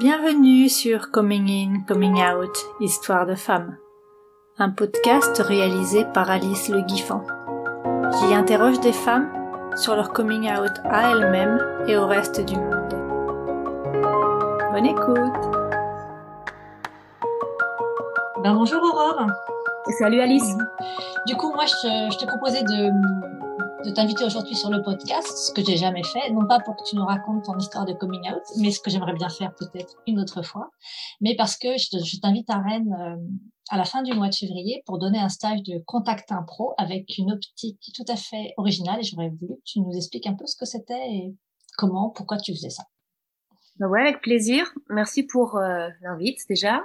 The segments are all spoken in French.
Bienvenue sur Coming In, Coming Out, Histoire de femmes, un podcast réalisé par Alice Le Guiffant. J'y interroge des femmes sur leur coming out à elles-mêmes et au reste du monde. Bonne écoute ben, Bonjour Aurore Salut Alice Du coup, moi, je, je te proposais de de t'inviter aujourd'hui sur le podcast, ce que j'ai jamais fait, non pas pour que tu nous racontes ton histoire de coming out, mais ce que j'aimerais bien faire peut-être une autre fois, mais parce que je, t'invite à Rennes euh, à la fin du mois de février pour donner un stage de contact impro avec une optique tout à fait originale et j'aurais voulu que tu nous expliques un peu ce que c'était et comment, pourquoi tu faisais ça. Bah ouais, avec plaisir. Merci pour euh, l'invite déjà.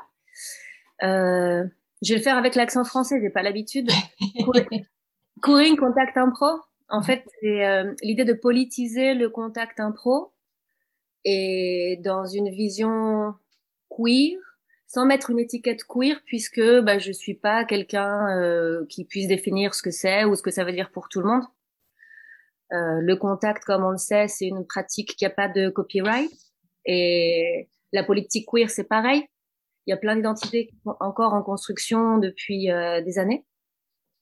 Euh, je vais le faire avec l'accent français, j'ai pas l'habitude. Courir, contact impro. En fait, c'est euh, l'idée de politiser le contact impro et dans une vision queer, sans mettre une étiquette queer, puisque bah, je suis pas quelqu'un euh, qui puisse définir ce que c'est ou ce que ça veut dire pour tout le monde. Euh, le contact, comme on le sait, c'est une pratique qui a pas de copyright. Et la politique queer, c'est pareil. Il y a plein d'identités encore en construction depuis des années.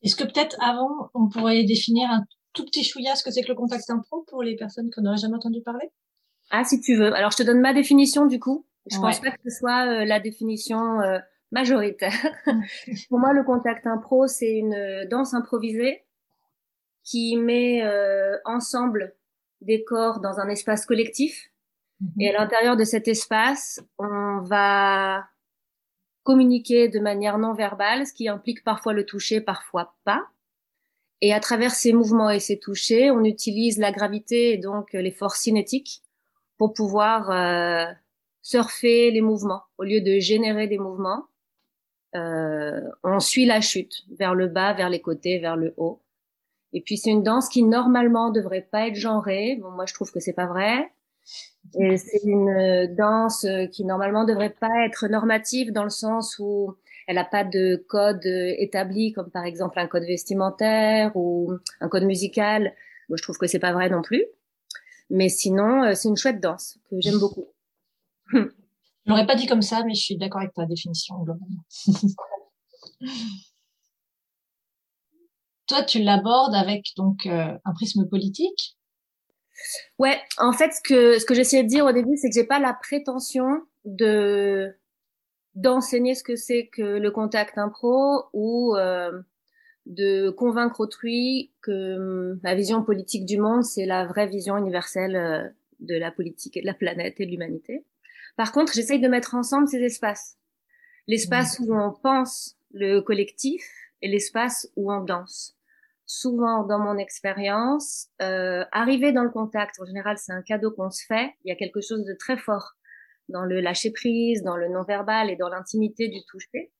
Est-ce que peut-être avant, on pourrait définir un tout petit chouïa ce que c'est que le contact impro pour les personnes qui n'auraient jamais entendu parler? Ah, si tu veux. Alors, je te donne ma définition du coup. Je pense pas que ce soit euh, la définition euh, majoritaire. pour moi, le contact impro, c'est une euh, danse improvisée qui met ensemble des corps dans un espace collectif. Mhm. Et à l'intérieur de cet espace, on va communiquer de manière non verbale, ce qui implique parfois le toucher, parfois pas. Et à travers ces mouvements et ces touchés, on utilise la gravité et donc les forces cinétiques pour pouvoir euh, surfer les mouvements. Au lieu de générer des mouvements, euh, on suit la chute vers le bas, vers les côtés, vers le haut. Et puis c'est une danse qui normalement devrait pas être genrée. Bon, moi je trouve que c'est pas vrai. Et c'est une danse qui normalement devrait pas être normative dans le sens où elle n'a pas de code euh, établi, comme par exemple un code vestimentaire ou un code musical. Moi, je trouve que c'est pas vrai non plus. Mais sinon, euh, c'est une chouette danse que j'aime beaucoup. Je l'aurais pas dit comme ça, mais je suis d'accord avec ta définition globalement. Toi, tu l'abordes avec donc euh, un prisme politique? Ouais, en fait, ce que ce que j'essayais de dire au début, c'est que j'ai pas la prétention de d'enseigner ce que c'est que le contact impro ou euh, de convaincre autrui que hum, la vision politique du monde, c'est la vraie vision universelle euh, de la politique et de la planète et de l'humanité. Par contre, j'essaye de mettre ensemble ces espaces. L'espace où on pense le collectif et l'espace où on danse. Souvent, dans mon expérience, euh, arriver dans le contact, en général, c'est un cadeau qu'on se fait. Il y a quelque chose de très fort dans le lâcher prise, dans le non-verbal et dans l'intimité du toucher,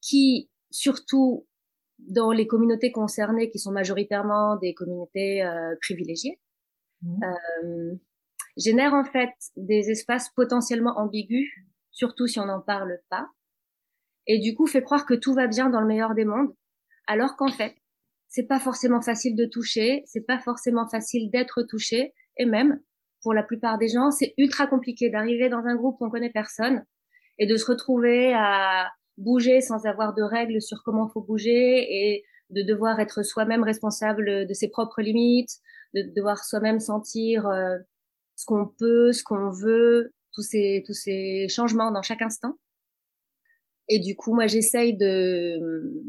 qui, surtout dans les communautés concernées, qui sont majoritairement des communautés euh, privilégiées, mmh. euh, génère en fait des espaces potentiellement ambigus, surtout si on n'en parle pas, et du coup fait croire que tout va bien dans le meilleur des mondes, alors qu'en fait, c'est pas forcément facile de toucher, c'est pas forcément facile d'être touché, et même pour la plupart des gens, c'est ultra compliqué d'arriver dans un groupe où on connaît personne et de se retrouver à bouger sans avoir de règles sur comment faut bouger et de devoir être soi-même responsable de ses propres limites, de devoir soi-même sentir euh, ce qu'on peut, ce qu'on veut, tous ces tous ces changements dans chaque instant. Et du coup, moi, j'essaye de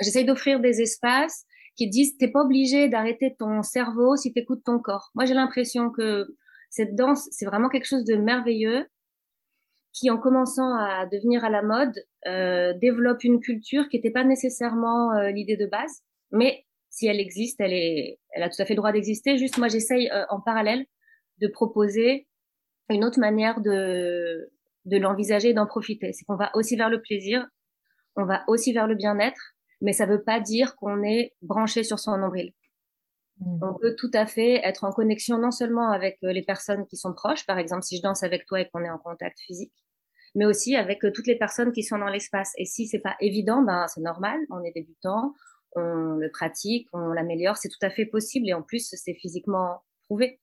j'essaye d'offrir des espaces qui disent t'es pas obligé d'arrêter ton cerveau si t'écoutes ton corps. Moi, j'ai l'impression que cette danse, c'est vraiment quelque chose de merveilleux qui, en commençant à devenir à la mode, euh, développe une culture qui n'était pas nécessairement euh, l'idée de base, mais si elle existe, elle est, elle a tout à fait le droit d'exister. Juste, moi, j'essaye euh, en parallèle de proposer une autre manière de de l'envisager et d'en profiter. C'est qu'on va aussi vers le plaisir, on va aussi vers le bien-être, mais ça ne veut pas dire qu'on est branché sur son nombril. Mm. On peut tout à fait être en connexion non seulement avec euh, les personnes qui sont proches, par exemple si je danse avec toi et qu'on est en contact physique, mais aussi avec euh, toutes les personnes qui sont dans l'espace. Et si c'est pas évident, ben c'est normal, on est débutant, on le pratique, on l'améliore, c'est tout à fait possible et en plus c'est physiquement prouvé.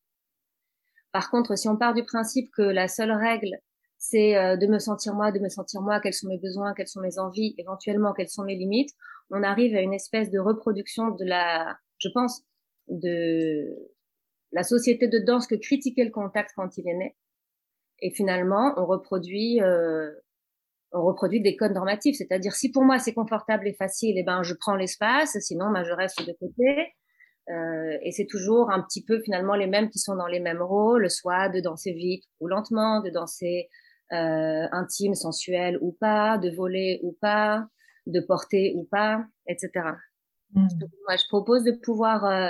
Par contre, si on part du principe que la seule règle c'est euh, de me sentir moi, de me sentir moi, quels sont mes besoins, quelles sont mes envies, éventuellement quelles sont mes limites, on arrive à une espèce de reproduction de la, je pense, de la société de danse que critiquait le contact quand il est né. Et finalement, on reproduit, euh, on reproduit des codes normatifs. C'est-à-dire, si pour moi c'est confortable et facile, eh ben je prends l'espace. Sinon, ben, je reste de côté. Euh, et c'est toujours un petit peu finalement les mêmes qui sont dans les mêmes rôles, soit de danser vite ou lentement, de danser euh, intime, sensuel ou pas, de voler ou pas, de porter ou pas, etc. Mmh. moi, je propose de pouvoir, euh,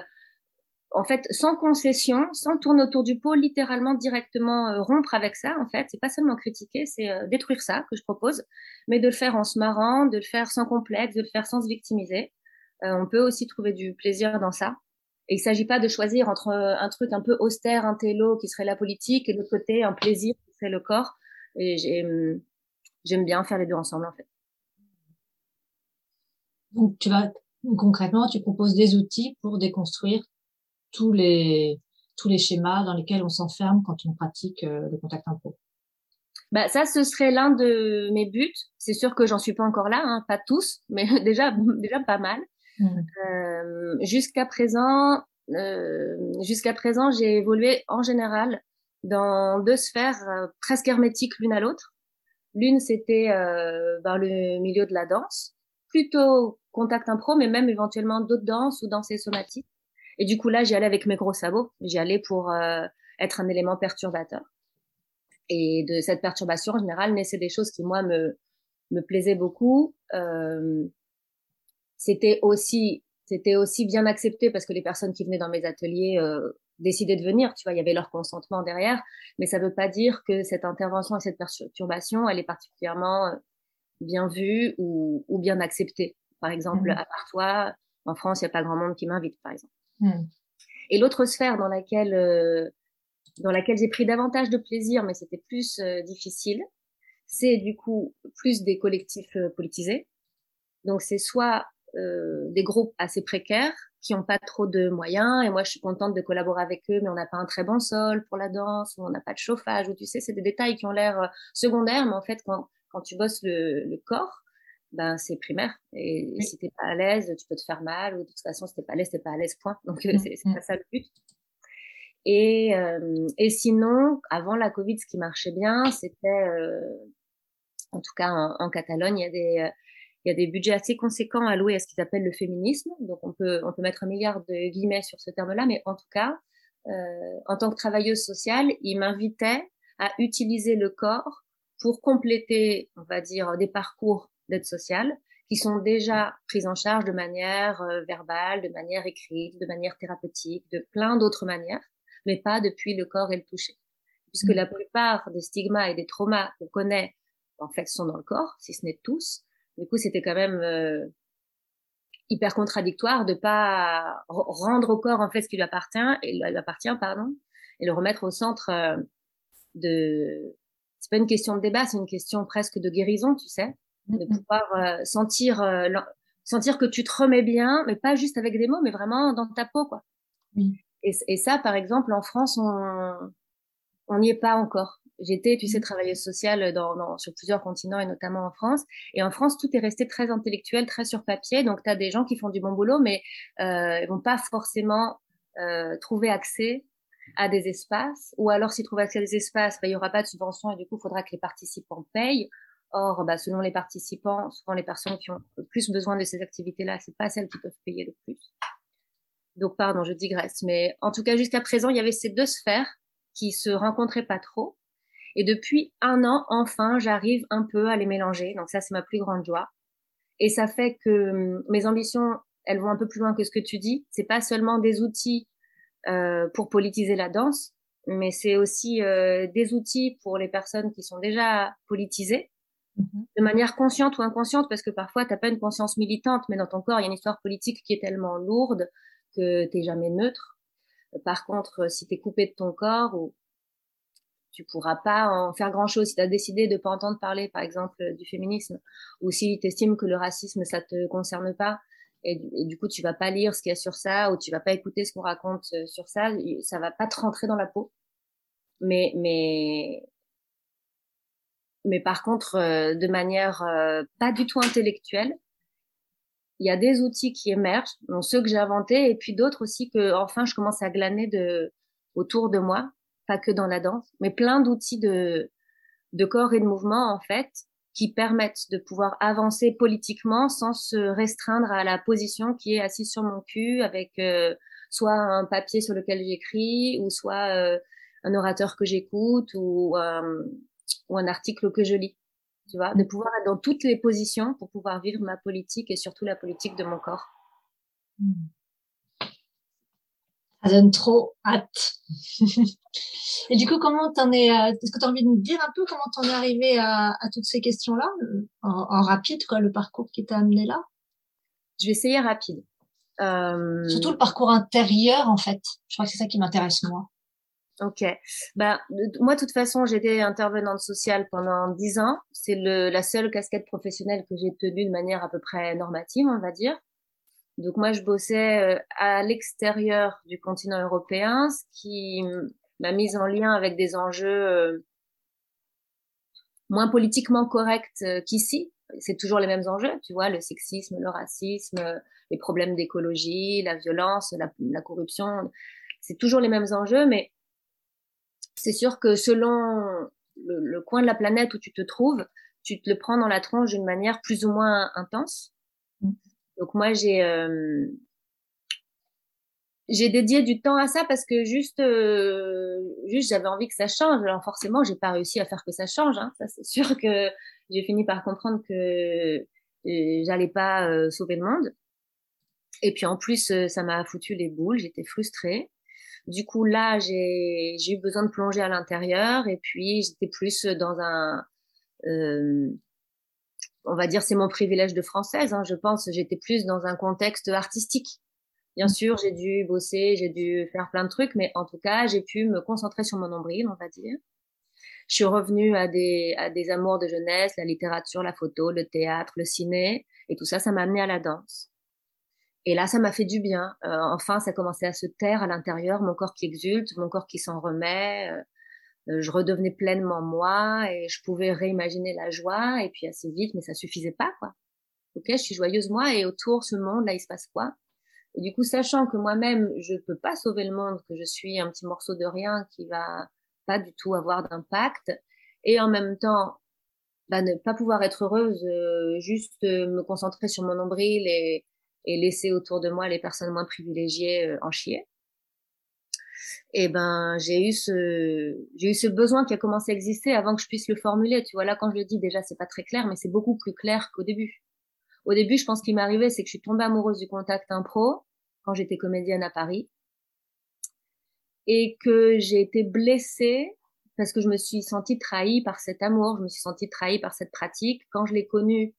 en fait, sans concession, sans tourner autour du pot, littéralement directement euh, rompre avec ça. En fait, c'est pas seulement critiquer, c'est euh, détruire ça que je propose, mais de le faire en se marrant, de le faire sans complexe, de le faire sans se victimiser. on peut aussi trouver du plaisir dans ça. Et il s'agit pas de choisir entre un truc un peu austère, un télo qui serait la politique, et de l'autre côté un plaisir qui serait le corps. Et j'aime bien faire les deux ensemble en fait. Donc tu vas concrètement, tu proposes des outils pour déconstruire tous les tous les schémas dans lesquels on s'enferme quand on pratique euh, le contact impro? Bah ça, ce serait l'un de mes buts. C'est sûr que j'en suis pas encore là, hein, pas tous, mais déjà déjà pas mal. Mmh. Euh, jusqu'à présent, euh, jusqu'à présent, j'ai évolué en général dans deux sphères euh, presque hermétiques l'une à l'autre. L'une, c'était euh, dans le milieu de la danse, plutôt contact impro, mais même éventuellement d'autres danses ou danses somatiques. Et du coup, là, j'y allais avec mes gros sabots. J'y allais pour euh, être un élément perturbateur. Et de cette perturbation, en général, naissaient des choses qui, moi, me, me plaisaient beaucoup. Euh, c'était aussi c'était aussi bien accepté parce que les personnes qui venaient dans mes ateliers euh, décidaient de venir, tu vois, il y avait leur consentement derrière, mais ça ne veut pas dire que cette intervention et cette perturbation, elle est particulièrement euh, bien vue ou, ou bien acceptée. Par exemple, mmh. à part toi, en France, il n'y a pas grand monde qui m'invite, par exemple. Mmh. Et l'autre sphère dans laquelle, euh, dans laquelle j'ai pris davantage de plaisir, mais c'était plus euh, difficile, c'est du coup plus des collectifs politisés. Donc c'est soit des groupes assez précaires qui n'ont pas trop de moyens. Et moi, je suis contente de collaborer avec eux, mais on n'a pas un très bon sol pour la danse, ou on n'a pas de chauffage, ou tu sais, c'est des détails qui ont l'air euh, secondaires, mais en fait, quand, quand tu bosses le, le corps, ben c'est primaire. Et, si t'es pas à l'aise, tu peux te faire mal, ou de toute façon, si t'es pas à l'aise, t'es pas à l'aise, point. Donc, euh, c'est pas ça le but. Et, euh, et sinon, avant la Covid, ce qui marchait bien, c'était, euh, en tout cas en, en, Catalogne, il y a des, il y a des budgets assez conséquents alloués à ce qu'ils appellent le féminisme. Donc, on peut, on peut mettre un milliard de guillemets sur ce terme-là, mais en tout cas, euh, en tant que travailleuse sociale, il m'invitait à utiliser le corps pour compléter, on va dire, des parcours d'aide sociale qui sont déjà pris en charge de manière euh, verbale, de manière écrite, de manière thérapeutique, de plein d'autres manières, mais pas depuis le corps et le toucher. Puisque mmh. la plupart des stigmas et des traumas qu'on connaît, en fait, sont dans le corps, si ce n'est tous, du coup, c'était quand même euh, hyper contradictoire de pas rendre au corps en fait ce qui lui appartient et lui appartient pardon et le remettre au centre euh, de c'est pas une question de débat c'est une question presque de guérison tu sais de pouvoir euh, sentir sentir que tu te remets bien mais pas juste avec des mots mais vraiment dans ta peau quoi. Oui. et, et ça par exemple en France on on n'y est pas encore J'étais, tu sais, mmh. travailleuse sociale dans, dans, sur plusieurs continents et notamment en France. Et en France, tout est resté très intellectuel, très sur papier. Donc, tu as des gens qui font du bon boulot, mais euh, ils vont pas forcément euh, trouver accès à des espaces. Ou alors, s'ils trouvent accès à des espaces, bah, il y aura pas de subvention et du coup, il faudra que les participants payent. Or, bah, selon les participants, souvent les personnes qui ont le plus besoin de ces activités-là, c'est pas celles qui peuvent payer le plus. Donc, pardon, je digresse. Mais en tout cas, jusqu'à présent, il y avait ces deux sphères qui se rencontraient pas trop. Et depuis un an, enfin, j'arrive un peu à les mélanger. Donc ça, c'est ma plus grande joie. Et ça fait que hum, mes ambitions, elles vont un peu plus loin que ce que tu dis. C'est pas seulement des outils euh, pour politiser la danse, mais c'est aussi euh, des outils pour les personnes qui sont déjà politisées, mm-hmm. de manière consciente ou inconsciente, parce que parfois, t'as pas une conscience militante, mais dans ton corps, il y a une histoire politique qui est tellement lourde que t'es jamais neutre. Par contre, si t'es coupé de ton corps ou tu pourras pas en faire grand chose si tu as décidé de pas entendre parler par exemple du féminisme ou si tu estimes que le racisme ça te concerne pas et, du coup tu vas pas lire ce qu'il y a sur ça ou tu vas pas écouter ce qu'on raconte euh, sur ça ça va pas te rentrer dans la peau mais mais mais par contre, de manière pas du tout intellectuelle. Il y a des outils qui émergent, dont ceux que j'ai inventés, et puis d'autres aussi que, enfin, je commence à glaner de, autour de moi, pas que dans la danse, mais plein d'outils de, de corps et de mouvement, en fait, qui permettent de pouvoir avancer politiquement sans se restreindre à la position qui est assise sur mon cul avec euh, soit un papier sur lequel j'écris ou soit euh, un orateur que j'écoute ou, euh, ou un article que je lis. Tu vois, de pouvoir être dans toutes les positions pour pouvoir vivre ma politique et surtout la politique de mon corps. Hmm. Ça donne trop hâte. et du coup, comment t'en es, euh, est-ce que tu as envie de me dire un peu comment t'en es arrivé à, à, toutes ces questions-là, en, rapide, quoi, le parcours qui t'a amené là? Je vais essayer rapide. Euh... Surtout le parcours intérieur, en fait. Je crois que c'est ça qui m'intéresse, moi. Ok. Bah, moi, de toute façon, j'étais intervenante sociale pendant dix ans. C'est la seule casquette professionnelle que j'ai tenue de manière à peu près normative, on va dire. Donc moi, je bossais euh, à l'extérieur du continent européen, ce qui m'a mise en lien avec des enjeux euh, moins politiquement corrects euh, qu'ici. C'est toujours les mêmes enjeux, tu vois, le sexisme, le racisme, les problèmes d'écologie, la violence, la, corruption. C'est toujours les mêmes enjeux, mais c'est sûr que selon le, le, coin de la planète où tu te trouves, tu te le prends dans la tronche d'une manière plus ou moins intense. Donc moi j'ai euh, j'ai dédié du temps à ça parce que juste euh, juste j'avais envie que ça change. Alors forcément j'ai pas réussi à faire que ça change. Hein. Ça c'est sûr que j'ai fini par comprendre que euh, j'allais pas euh, sauver le monde. Et puis en plus ça m'a foutu les boules. J'étais frustrée. Du coup là j'ai j'ai eu besoin de plonger à l'intérieur et puis j'étais plus dans un euh, on va dire, c'est mon privilège de française. Hein, je pense, j'étais plus dans un contexte artistique. Bien sûr, j'ai dû bosser, j'ai dû faire plein de trucs, mais en tout cas, j'ai pu me concentrer sur mon nombril, on va dire. Je suis revenue à des, à des amours de jeunesse, la littérature, la photo, le théâtre, le ciné, et tout ça, ça m'a amené à la danse. Et là, ça m'a fait du bien. Euh, enfin, ça commençait à se taire à l'intérieur, mon corps qui exulte, mon corps qui s'en remet. Euh, euh, je redevenais pleinement moi et je pouvais réimaginer la joie et puis assez vite, mais ça suffisait pas quoi. Ok, je suis joyeuse moi et autour ce monde là il se passe quoi? Et du coup, sachant que moi-même je peux pas sauver le monde, que je suis un petit morceau de rien qui va pas du tout avoir d'impact et en même temps bah, ne pas pouvoir être heureuse, euh, juste euh, me concentrer sur mon nombril et, et laisser autour de moi les personnes moins privilégiées en chier et ben j'ai eu ce j'ai eu ce besoin qui a commencé à exister avant que je puisse le formuler. Tu vois là quand je le dis déjà c'est pas très clair mais c'est beaucoup plus clair qu'au début. Au début je pense qu'il m'est arrivé c'est que je suis tombée amoureuse du contact impro quand j'étais comédienne à Paris et que j'ai été blessée parce que je me suis sentie trahie par cet amour je me suis sentie trahie par cette pratique. Quand je l'ai connue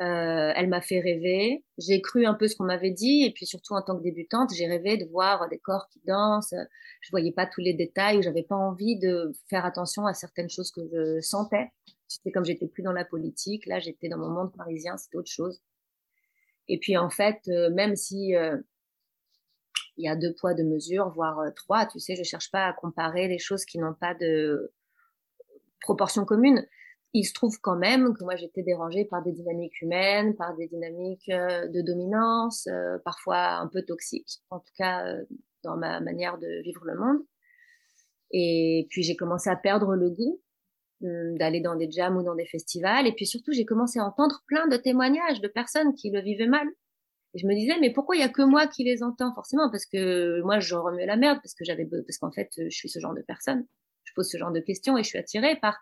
euh, elle m'a fait rêver. J'ai cru un peu ce qu'on m'avait dit, et puis surtout en tant que débutante, j'ai rêvé de voir des corps qui dansent. Je voyais pas tous les détails, j'avais pas envie de faire attention à certaines choses que je sentais. C'était comme j'étais plus dans la politique, là j'étais dans mon monde parisien, c'était autre chose. Et puis en fait, euh, même si euh, il y a deux poids deux mesures, voire trois, tu sais, je cherche pas à comparer les choses qui n'ont pas de proportion commune il se trouve quand même que moi j'étais dérangée par des dynamiques humaines, par des dynamiques euh, de dominance, euh, parfois un peu toxiques, en tout cas euh, dans ma manière de vivre le monde. Et puis j'ai commencé à perdre le goût hum, d'aller dans des jams ou dans des festivals. Et puis surtout j'ai commencé à entendre plein de témoignages de personnes qui le vivaient mal. Et je me disais mais pourquoi il y a que moi qui les entends? Forcément parce que moi je remue la merde parce que j'avais parce qu'en fait je suis ce genre de personne. Je pose ce genre de questions et je suis attirée par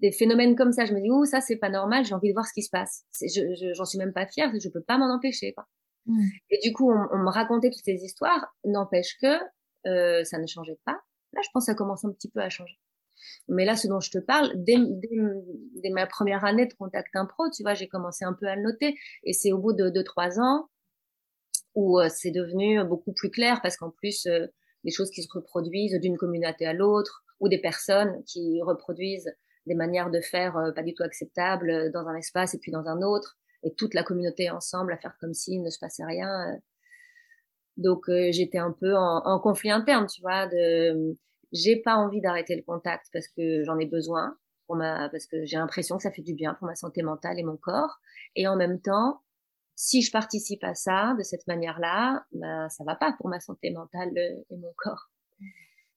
des phénomènes comme ça. Je me dis, ouh, ça, c'est pas normal, j'ai envie de voir ce qui se passe. Je, j'en suis même pas fière, je peux pas m'en empêcher. Quoi. Mm. Et du coup, on, me racontait toutes ces histoires, n'empêche que euh, ça ne changeait pas. Là, je pense que ça commence un petit peu à changer. Mais là, ce dont je te parle, dès, dès, ma première année de contact impro, tu vois, j'ai commencé un peu à le noter. Et c'est au bout de deux, trois ans où euh, c'est devenu beaucoup plus clair parce qu'en plus, euh, des choses qui se reproduisent d'une communauté à l'autre, ou des personnes qui reproduisent des manières de faire euh, pas du tout acceptables euh, dans un espace et puis dans un autre, et toute la communauté ensemble à faire comme s'il ne se passait rien. Euh. Donc j'étais un peu en, conflit interne, tu vois. De... j'ai pas envie d'arrêter le contact parce que j'en ai besoin, pour ma, parce que j'ai l'impression que ça fait du bien pour ma santé mentale et mon corps. Et en même temps, si je participe à ça de cette manière-là, ben, ça va pas pour ma santé mentale et mon corps.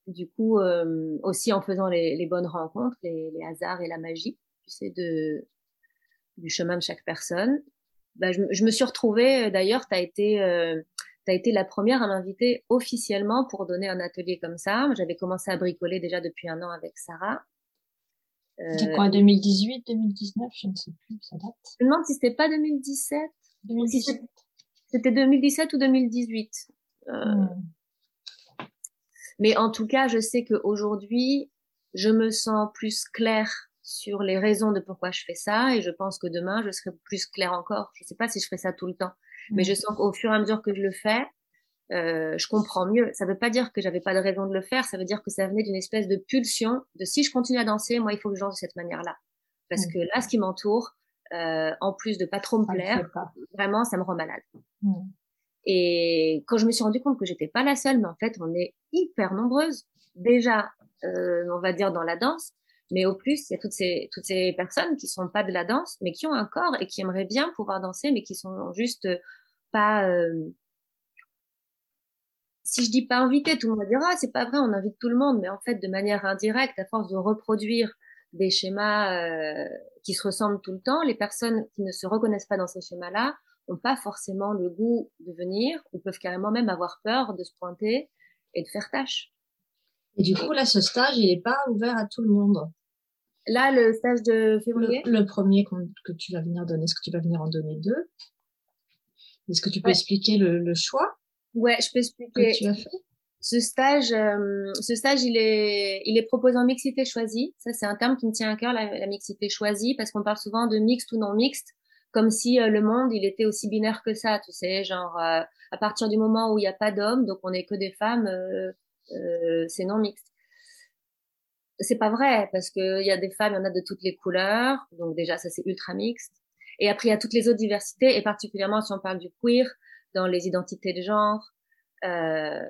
Du coup, euh, aussi en faisant les, les bonnes rencontres, les, les, hasards et la magie, tu sais, de, du chemin de chaque personne. Ben, je, je, me suis retrouvée, euh, d'ailleurs, tu as été, euh, as été la première à m'inviter officiellement pour donner un atelier comme ça. J'avais commencé à bricoler déjà depuis un an avec Sarah. C'était quoi, 2018, 2019, je ne sais plus, ça date. Je me demande si c'était pas 2017. 2017. C'était 2017 ou 2018. Euh... Hmm. Mais en tout cas, je sais qu'aujourd'hui, je me sens plus claire sur les raisons de pourquoi je fais ça et je pense que demain, je serai plus claire encore. Je ne sais pas si je ferai ça tout le temps, mais je sens qu'au fur et à mesure que je le fais, euh, je comprends mieux. Ça ne veut pas dire que j'avais pas de raison de le faire, ça veut dire que ça venait d'une espèce de pulsion de si je continue à danser, moi, il faut que je danse de cette manière-là. Parce hmm. que là, ce qui m'entoure, euh, en plus de pas trop me plaire, vraiment, ça me rend malade. Mmh. Et quand je me suis rendu compte que j'étais pas la seule, mais en fait, on est hyper nombreuses déjà, euh, on va dire dans la danse, mais au plus, il y a toutes ces toutes ces personnes qui sont pas de la danse, mais qui ont un corps et qui aimeraient bien pouvoir danser, mais qui sont juste pas euh, si je dis pas invité, tout le monde va dire ah c'est pas vrai, on invite tout le monde, mais en fait de manière indirecte, à force de reproduire des schémas euh, qui se ressemblent tout le temps, les personnes qui ne se reconnaissent pas dans ces schémas-là n'ont pas forcément le goût de venir ou peuvent carrément même avoir peur de se pointer et de faire tâche. Et du coup, là, ce stage, il n'est pas ouvert à tout le monde. Là, le stage de février? Le, premier que tu vas venir donner, est-ce que tu vas venir en donner deux? Est-ce que tu peux expliquer le, le, choix Ouais, je peux expliquer. Que tu as fait? Ce stage, euh, ce stage, il est, il est proposé en mixité choisie. Ça, c'est un terme qui me tient à cœur, la, la mixité choisie, parce qu'on parle souvent de mixte ou non mixte, comme si euh, le monde, il était aussi binaire que ça, tu sais, genre euh, à partir du moment où il n'y a pas d'hommes, donc on n'est que des femmes, c'est non mixte. C'est pas vrai, parce qu'il y a des femmes, il y en a de toutes les couleurs, donc déjà, ça c'est ultra mixte. Et après, il y a toutes les autres diversités, et particulièrement si on parle du queer, dans les identités de genre, euh,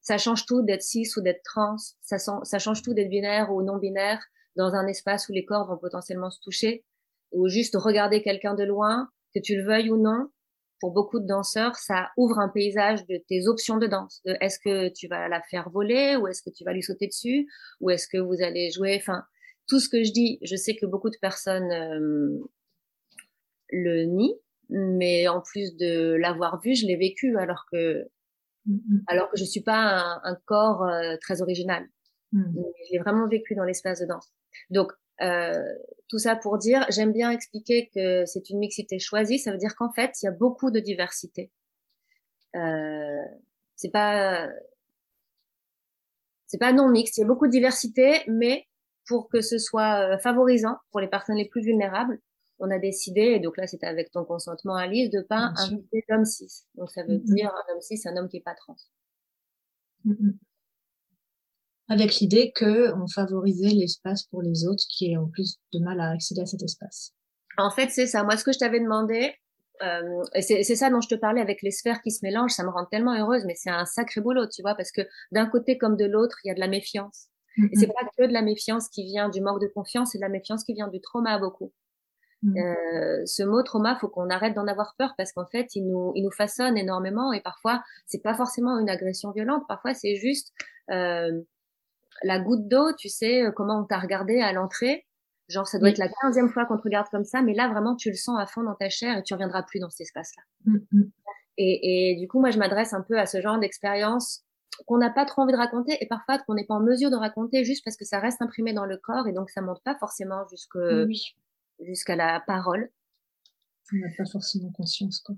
ça change tout d'être cis ou d'être trans, ça, ça change tout d'être binaire ou non binaire dans un espace où les corps vont potentiellement se toucher, ou juste regarder quelqu'un de loin, que tu le veuilles ou non. Pour beaucoup de danseurs, ça ouvre un paysage de tes options de danse. Est-ce que tu vas la faire voler ou est-ce que tu vas lui sauter dessus ou est-ce que vous allez jouer? Enfin, tout ce que je dis, je sais que beaucoup de personnes euh, le nient, mais en plus de l'avoir vu, je l'ai vécu alors que Mmh, mmh. alors que je suis pas un, un corps euh, très original. Mmh. Je l'ai vraiment vécu dans l'espace de danse. Donc euh, tout ça pour dire, j'aime bien expliquer que c'est une mixité choisie. Ça veut dire qu'en fait, il y a beaucoup de diversité. Euh, c'est pas c'est pas non mixte. Il y a beaucoup de diversité, mais pour que ce soit euh, favorisant pour les personnes les plus vulnérables, on a décidé, et donc là c'était avec ton consentement Alice, de pas inviter l'homme cis. Donc ça veut dire un homme cis, un homme qui est pas trans. Avec l'idée que on favorisait l'espace pour les autres qui ont plus de mal à accéder à cet espace. En fait, c'est ça. Moi, ce que je t'avais demandé, euh, c'est ça dont je te parlais avec les sphères qui se mélangent, ça me rend tellement heureuse, mais c'est un sacré boulot, tu vois, parce que d'un côté comme de l'autre, il y a de la méfiance. Et c'est pas que de la méfiance qui vient du manque de confiance, c'est de la méfiance qui vient du trauma beaucoup. Mmh. Euh, ce mot trauma, faut qu'on arrête d'en avoir peur parce qu'en fait, il nous, il nous façonne énormément et parfois, c'est pas forcément une agression violente. Parfois, c'est juste euh, la goutte d'eau. Tu sais euh, comment on t'a regardé à l'entrée. Genre, ça doit être la quinzième fois qu'on te regarde comme ça, mais là, vraiment, tu le sens à fond dans ta chair et tu reviendras plus dans cet espace-là. Mmh, mmh. Et, et, du coup, moi, je m'adresse un peu à ce genre d'expérience qu'on n'a pas trop envie de raconter et parfois qu'on n'est pas en mesure de raconter juste parce que ça reste imprimé dans le corps et donc ça monte pas forcément jusque oui jusqu'à la parole. On n'a pas forcément conscience, quoi.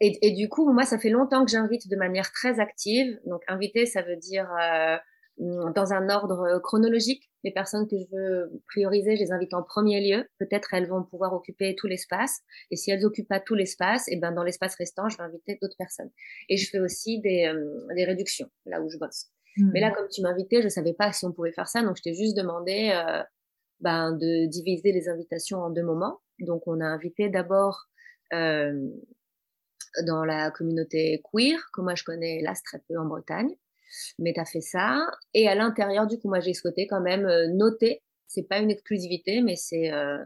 Et, et, du coup, moi, ça fait longtemps que j'invite de manière très active. Donc, inviter, ça veut dire euh, dans un ordre chronologique. Les personnes que je veux prioriser, je les invite en premier lieu. Peut-être elles vont pouvoir occuper tout l'espace. Et si elles occupent pas tout l'espace, et eh ben dans l'espace restant, je vais inviter d'autres personnes. Et je fais aussi des, euh, des réductions là où je bosse. Mmh. Mais là, comme tu m'invitais, je savais pas si on pouvait faire ça, donc je t'ai juste demandé euh, ben, de diviser les invitations en deux moments. Donc, on a invité d'abord euh, dans la communauté queer, que moi je connais hélas très peu en Bretagne. Mais tu as fait ça. Et à l'intérieur, du coup, moi, j'ai souhaité quand même euh, noter, c'est pas une exclusivité, mais c'est euh,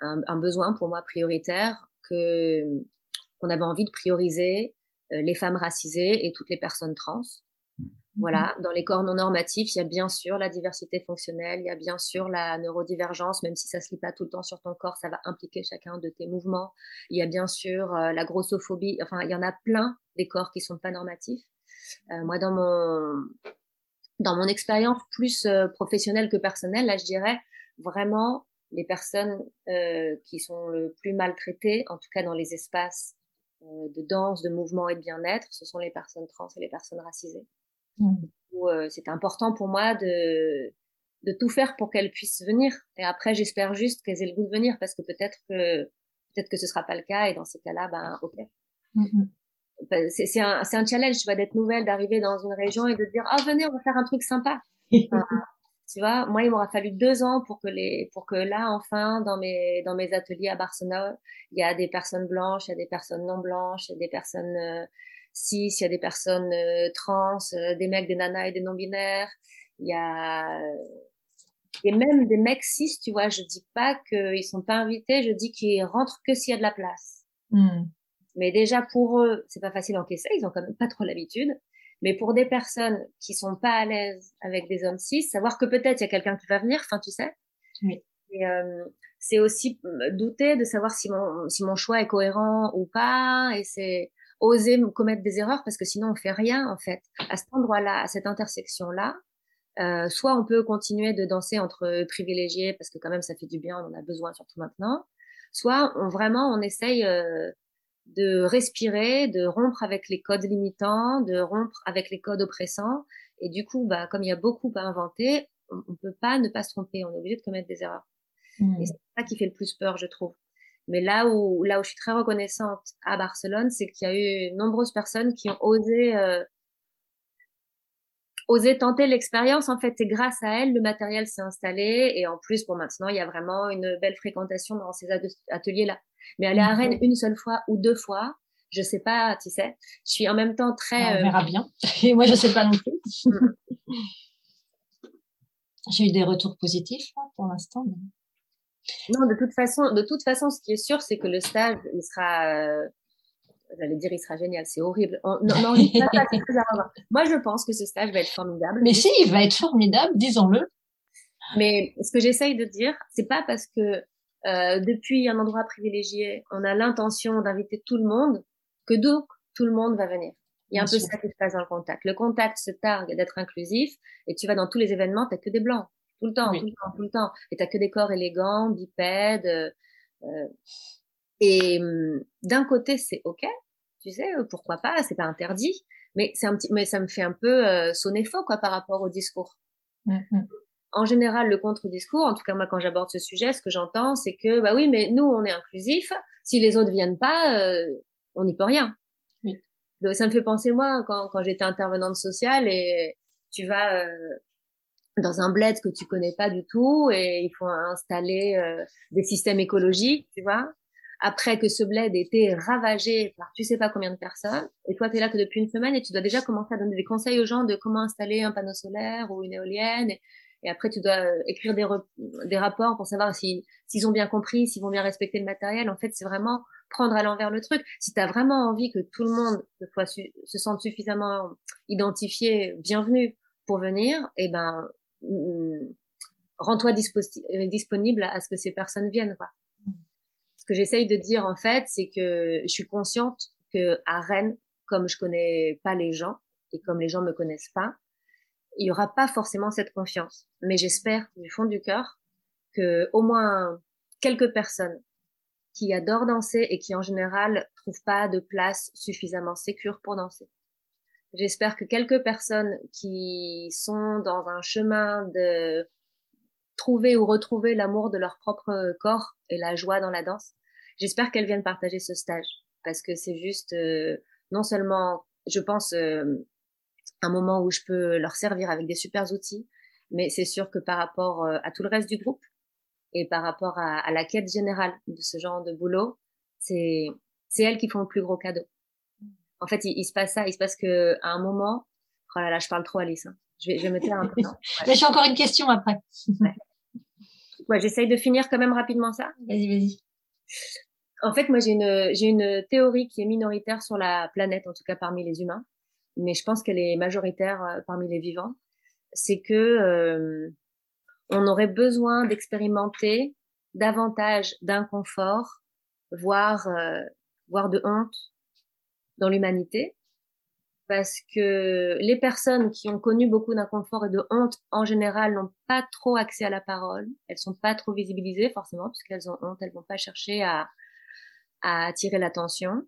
un, un, besoin pour moi prioritaire que qu'on avait envie de prioriser euh, les femmes racisées et toutes les personnes trans. Voilà, dans les corps non normatifs, il y a bien sûr la diversité fonctionnelle, il y a bien sûr la neurodivergence, même si ça se lit pas tout le temps sur ton corps, ça va impliquer chacun de tes mouvements. Il y a bien sûr la grossophobie, enfin, il y en a plein des corps qui sont pas normatifs. Euh, moi, dans mon dans mon expérience plus euh, professionnelle que personnelle, là, je dirais vraiment les personnes euh, qui sont le plus maltraitées, en tout cas dans les espaces de danse, de mouvement et de bien-être, ce sont les personnes trans et les personnes racisées. Mmh. C'est important pour moi de, de tout faire pour qu'elles puissent venir. Et après, j'espère juste qu'elles aient le goût de venir parce que peut-être que peut-être que ce sera pas le cas et dans ces cas-là, ben ok. Mmh c'est un, un, challenge, tu vois, d'être nouvelle, d'arriver dans une région et de dire, ah, venez, on va faire un truc sympa. tu vois, moi, il m'aura fallu deux ans pour que les, pour que là, enfin, dans mes, dans mes ateliers à Barcelone, il y a des personnes blanches, il y a des personnes non blanches, il y a des personnes euh, cis, il y a des personnes euh, trans, euh, des mecs, des nanas et des non-binaires. Il y a, et même des mecs cis, tu vois, je dis pas qu'ils sont pas invités, je dis qu'ils rentrent que s'il y a de la place. Hmm. Mais déjà pour eux, c'est pas facile d'encaisser, ils ont quand même pas trop l'habitude. Mais pour des personnes qui sont pas à l'aise avec des hommes cis, savoir que peut-être il y a quelqu'un qui va venir, enfin tu sais. Oui. Et euh, c'est aussi euh, douter de savoir si mon si mon choix est cohérent ou pas, et c'est oser me commettre des erreurs parce que sinon on fait rien en fait à cet endroit-là, à cette intersection-là. Euh, soit on peut continuer de danser entre privilégiés parce que quand même ça fait du bien, on en a besoin surtout maintenant. Soit on, vraiment on essaye euh, de respirer, de rompre avec les codes limitants, de rompre avec les codes oppressants. Et du coup, bah, comme il y a beaucoup à inventer, on ne peut pas ne pas se tromper. On est obligé de commettre des erreurs. Mmh. Et c'est ça qui fait le plus peur, je trouve. Mais là où, là où je suis très reconnaissante à Barcelone, c'est qu'il y a eu nombreuses personnes qui ont osé euh, oser tenter l'expérience. En fait, et grâce à elle, le matériel s'est installé. Et en plus, pour maintenant, il y a vraiment une belle fréquentation dans ces ateliers-là. Mais aller à Rennes une seule fois ou deux fois, je sais pas, tu sais. Je suis en même temps très. On euh, verra bien. Et moi, je sais pas non plus. Mm. J'ai eu des retours positifs pour l'instant. Non, de toute façon, de toute façon, ce qui est sûr, c'est que le stage, il sera. Euh, j'allais dire, il sera génial. C'est horrible. non, non, pas, Moi, je pense que ce stage va être formidable. Mais si, il va être formidable, disons-le. Mais ce que j'essaye de dire, c'est pas parce que euh, depuis un endroit privilégié, on a l'intention d'inviter tout le monde, que donc tout le monde va venir. Il y a un peu ça qui se passe dans le contact. Le contact se targue d'être inclusif et tu vas dans tous les événements, t'as que des blancs. Tout le temps, tout le temps, tout le temps. Et t'as que des corps élégants, bipèdes. Euh, euh et hum, d'un côté, c'est OK, tu sais, pourquoi pas, c'est pas interdit. Mais c'est un petit, mais ça me fait un peu euh, sonner faux, quoi, par rapport au discours. Mmh, mmh en général, le contre-discours, en tout cas moi quand j'aborde ce sujet, ce que j'entends, c'est que bah oui, mais nous on est inclusif. Si les autres viennent pas, euh, on n'y peut rien. Oui. Donc, ça me fait penser moi quand, quand j'étais intervenante sociale et tu vas euh, dans un bled que tu connais pas du tout et il faut installer euh, des systèmes écologiques, tu vois. Après que ce bled ait été ravagé par tu sais pas combien de personnes, et toi tu es là que depuis une semaine et tu dois déjà commencer à donner des conseils aux gens de comment installer un panneau solaire ou une éolienne. Et, et après, tu dois euh, écrire des, des rapports pour savoir s'ils ont bien compris, s'ils vont bien respecter le matériel. En fait, c'est vraiment prendre à l'envers le truc. Si tu as vraiment envie que tout le monde se, se sente suffisamment identifié, bienvenu pour venir, eh ben, mm, rends-toi euh, disponible à ce que ces personnes viennent. Quoi. Ce que j'essaye de dire, en fait, c'est que je suis consciente que à Rennes, comme je connais pas les gens et comme les gens me connaissent pas, il y aura pas forcément cette confiance. Mais j'espère du fond du cœur que au moins quelques personnes qui adorent danser et qui en général trouvent pas de place suffisamment sécure pour danser. J'espère que quelques personnes qui sont dans un chemin de trouver ou retrouver l'amour de leur propre corps et la joie dans la danse, j'espère qu'elles viennent partager ce stage parce que c'est juste euh, non seulement, je pense, euh, un moment où je peux leur servir avec des super outils, mais c'est sûr que par rapport euh, à tout le reste du groupe et par rapport à, à la quête générale de ce genre de boulot, c'est c'est elles qui font le plus gros cadeau. En fait, il, se passe ça, il se passe que à un moment, Oh là là, je parle trop, Alice. Hein. Je, vais, je vais me taire un peu. Ouais. J'ai encore une question après. ouais, j'essaye de finir quand même rapidement ça. Vas-y, vas-y. En fait, moi, j'ai une, j'ai une théorie qui est minoritaire sur la planète, en tout cas parmi les humains, mais je pense qu'elle est majoritaire euh, parmi les vivants. C'est que euh, on aurait besoin d'expérimenter davantage d'inconfort, voire, euh, voire de honte dans l'humanité, parce que les personnes qui ont connu beaucoup d'inconfort et de honte en général n'ont pas trop accès à la parole, elles sont pas trop visibilisées forcément puisqu'elles ont honte, elles vont pas chercher à, à attirer l'attention.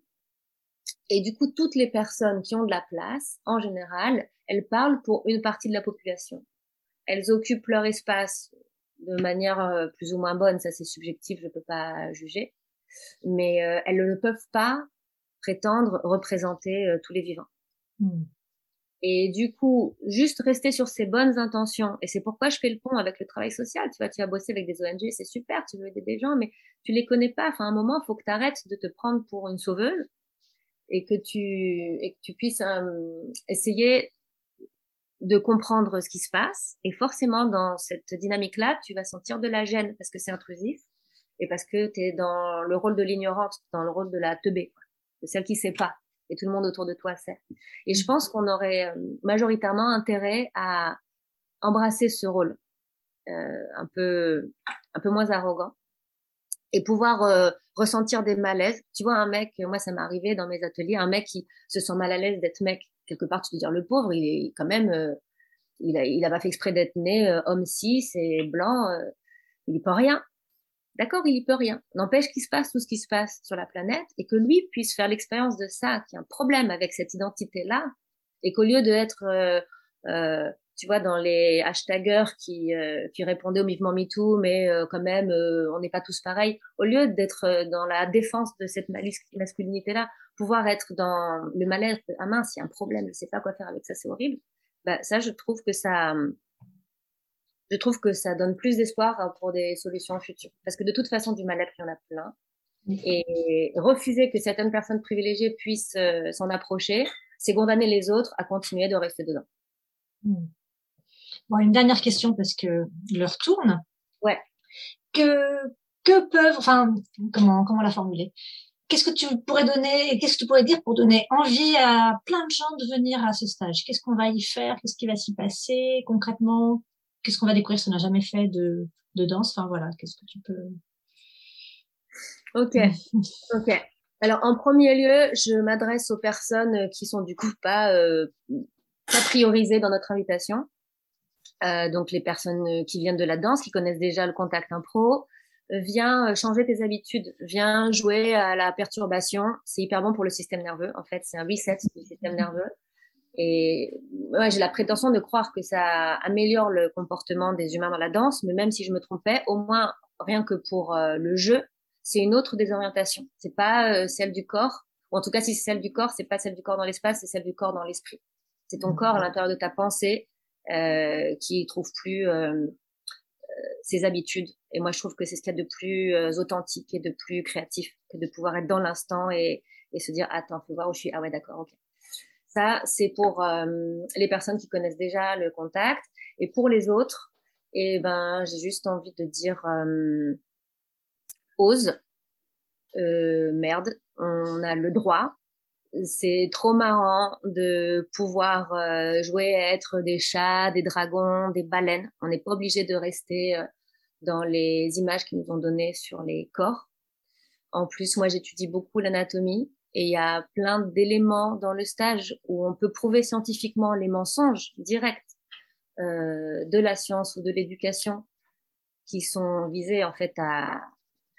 Et du coup, toutes les personnes qui ont de la place, en général, elles parlent pour une partie de la population. Elles occupent leur espace de manière euh, plus ou moins bonne, ça c'est subjectif, je ne peux pas juger, mais euh, elles ne peuvent pas prétendre représenter euh, tous les vivants. Hmm. Et du coup, juste rester sur ces bonnes intentions, et c'est pourquoi je fais le pont avec le travail social. Tu vois, tu vas bosser avec des ONG, c'est super, tu veux aider des gens, mais tu les connais pas. Enfin, à un moment, il faut que tu arrêtes de te prendre pour une sauveuse et que tu, et que tu puisses euh, essayer de comprendre ce qui se passe. Et forcément, dans cette dynamique-là, tu vas sentir de la gêne parce que c'est intrusif et parce que tu es dans le rôle de l'ignorante, dans le rôle de la teubée, de celle qui sait pas et tout le monde autour de toi sait. Et je pense qu'on aurait euh, majoritairement intérêt à embrasser ce rôle euh, un peu un peu moins arrogant et pouvoir euh, ressentir des malaises. Tu vois un mec, moi ça m'est arrivé dans mes ateliers, un mec qui se sent mal à l'aise d'être mec quelque part. Tu te dire le pauvre, il est quand même, euh, il a il a pas fait exprès d'être né euh, homme cis et blanc, il est pas rien. D'accord, il y peut rien. N'empêche qu'il se passe tout ce qui se passe sur la planète et que lui puisse faire l'expérience de ça, qu'il y a un problème avec cette identité-là, et qu'au lieu d'être, euh, euh, tu vois, dans les hashtagers qui, euh, qui répondaient au mouvement MeToo, mais euh, quand même, euh, on n'est pas tous pareils, au lieu d'être dans la défense de cette masculinité-là, pouvoir être dans le malaise, ah mince, il y a un problème, je sais pas quoi faire avec ça, c'est horrible. Bah, ça, je trouve que ça, je trouve que ça donne plus d'espoir hein, pour des solutions futures. Parce que de toute façon, du mal-être, il y en a plein. Et refuser que certaines personnes privilégiées puissent s'en approcher, c'est condamner les autres à continuer de rester dedans. Hmm. Bon, une dernière question parce que l'heure tourne. Ouais. Que que peuvent, enfin, comment comment la formuler? Qu'est-ce que tu pourrais donner, qu'est-ce que tu pourrais dire pour donner envie à plein de gens de venir à ce stage? Qu'est-ce qu'on va y faire? Qu'est-ce qui va s'y passer concrètement? Qu'est-ce qu'on va découvrir si on n'a jamais fait de, de danse? Enfin voilà, qu'est-ce que tu peux. Ok, ok. Alors en premier lieu, je m'adresse aux personnes qui sont du coup pas, euh, pas priorisées dans notre invitation. Euh, donc les personnes qui viennent de la danse, qui connaissent déjà le contact impro, viens changer tes habitudes, viens jouer à la perturbation. C'est hyper bon pour le système nerveux. En fait, c'est un reset du système nerveux. Et ouais, j'ai la prétention de croire que ça améliore le comportement des humains dans la danse, mais même si je me trompais, au moins rien que pour euh, le jeu, c'est une autre désorientation. C'est pas euh, celle du corps, ou en tout cas si c'est celle du corps, c'est pas celle du corps dans l'espace, c'est celle du corps dans l'esprit. C'est ton corps à l'intérieur de ta pensée euh, qui trouve plus euh, ses habitudes. Et moi, je trouve que c'est ce qu'il y a de plus authentique et de plus créatif que de pouvoir être dans l'instant et, se dire attends, faut voir où je suis. Ah ouais, d'accord, ok. Ça, c'est pour euh, les personnes qui connaissent déjà le contact. Et pour les autres, eh ben, j'ai juste envie de dire euh, ose, euh, merde, on a le droit. C'est trop marrant de pouvoir euh, jouer à être des chats, des dragons, des baleines. On n'est pas obligé de rester euh, dans les images qu'ils nous ont données sur les corps. En plus, moi, j'étudie beaucoup l'anatomie et il y a plein d'éléments dans le stage où on peut prouver scientifiquement les mensonges directs euh, de la science ou de l'éducation qui sont visés en fait à,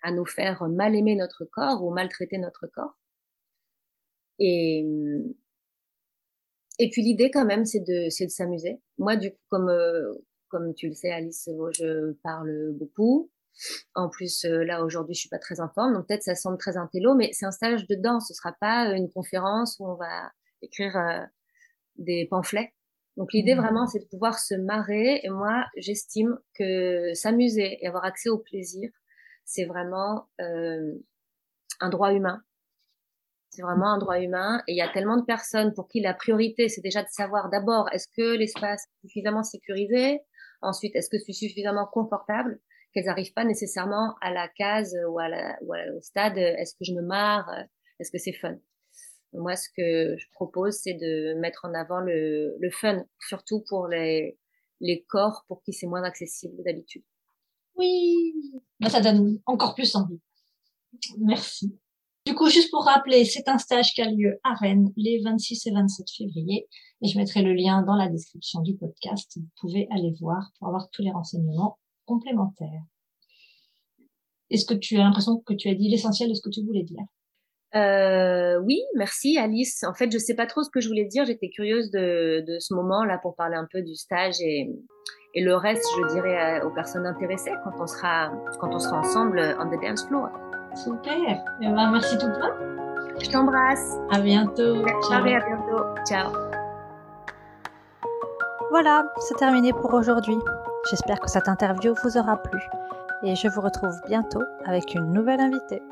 à nous faire mal aimer notre corps ou maltraiter notre corps. Et, et puis l'idée quand même, c'est de, c'est de s'amuser. Moi, du coup, comme, euh, comme tu le sais, Alice, je parle beaucoup. En plus, euh, là, aujourd'hui, je suis pas très en forme, donc peut-être ça semble très intello, mais c'est un stage de danse. Ce sera pas une conférence où on va écrire euh, des pamphlets. Donc l'idée mmh. vraiment, c'est de pouvoir se marrer. Et moi, j'estime que s'amuser et avoir accès au plaisir, c'est vraiment un droit humain. C'est vraiment un droit humain. Et il y a tellement de personnes pour qui la priorité, c'est déjà de savoir d'abord, est-ce que l'espace est suffisamment sécurisé? Ensuite, est-ce que c'est suffisamment confortable? Qu'elles n'arrivent pas nécessairement à la case ou, au stade, est-ce que je me marre? Est-ce que c'est fun? Moi, ce que je propose, c'est de mettre en avant le, fun, surtout pour les, les corps pour qui c'est moins accessible d'habitude. Oui, ça donne encore plus envie. Merci. Du coup, juste pour rappeler, c'est un stage qui a lieu à Rennes les 26 et 27 février et je mettrai le lien dans la description du podcast. Vous pouvez aller voir pour avoir tous les renseignements complémentaires. Est-ce que tu as l'impression que tu as dit l'essentiel de ce que tu voulais dire? Euh, oui, merci Alice. En fait, je sais pas trop ce que je voulais dire. J'étais curieuse de, ce moment-là pour parler un peu du stage et, le reste, je dirais aux personnes intéressées quand on sera quand on sera ensemble on the dance floor. Super. Eh ben, merci tout plein. Je t'embrasse. À bientôt. Ciao. à bientôt. Ciao. Voilà, c'est terminé pour aujourd'hui. J'espère que cette interview vous aura plu et je vous retrouve bientôt avec une nouvelle invitée.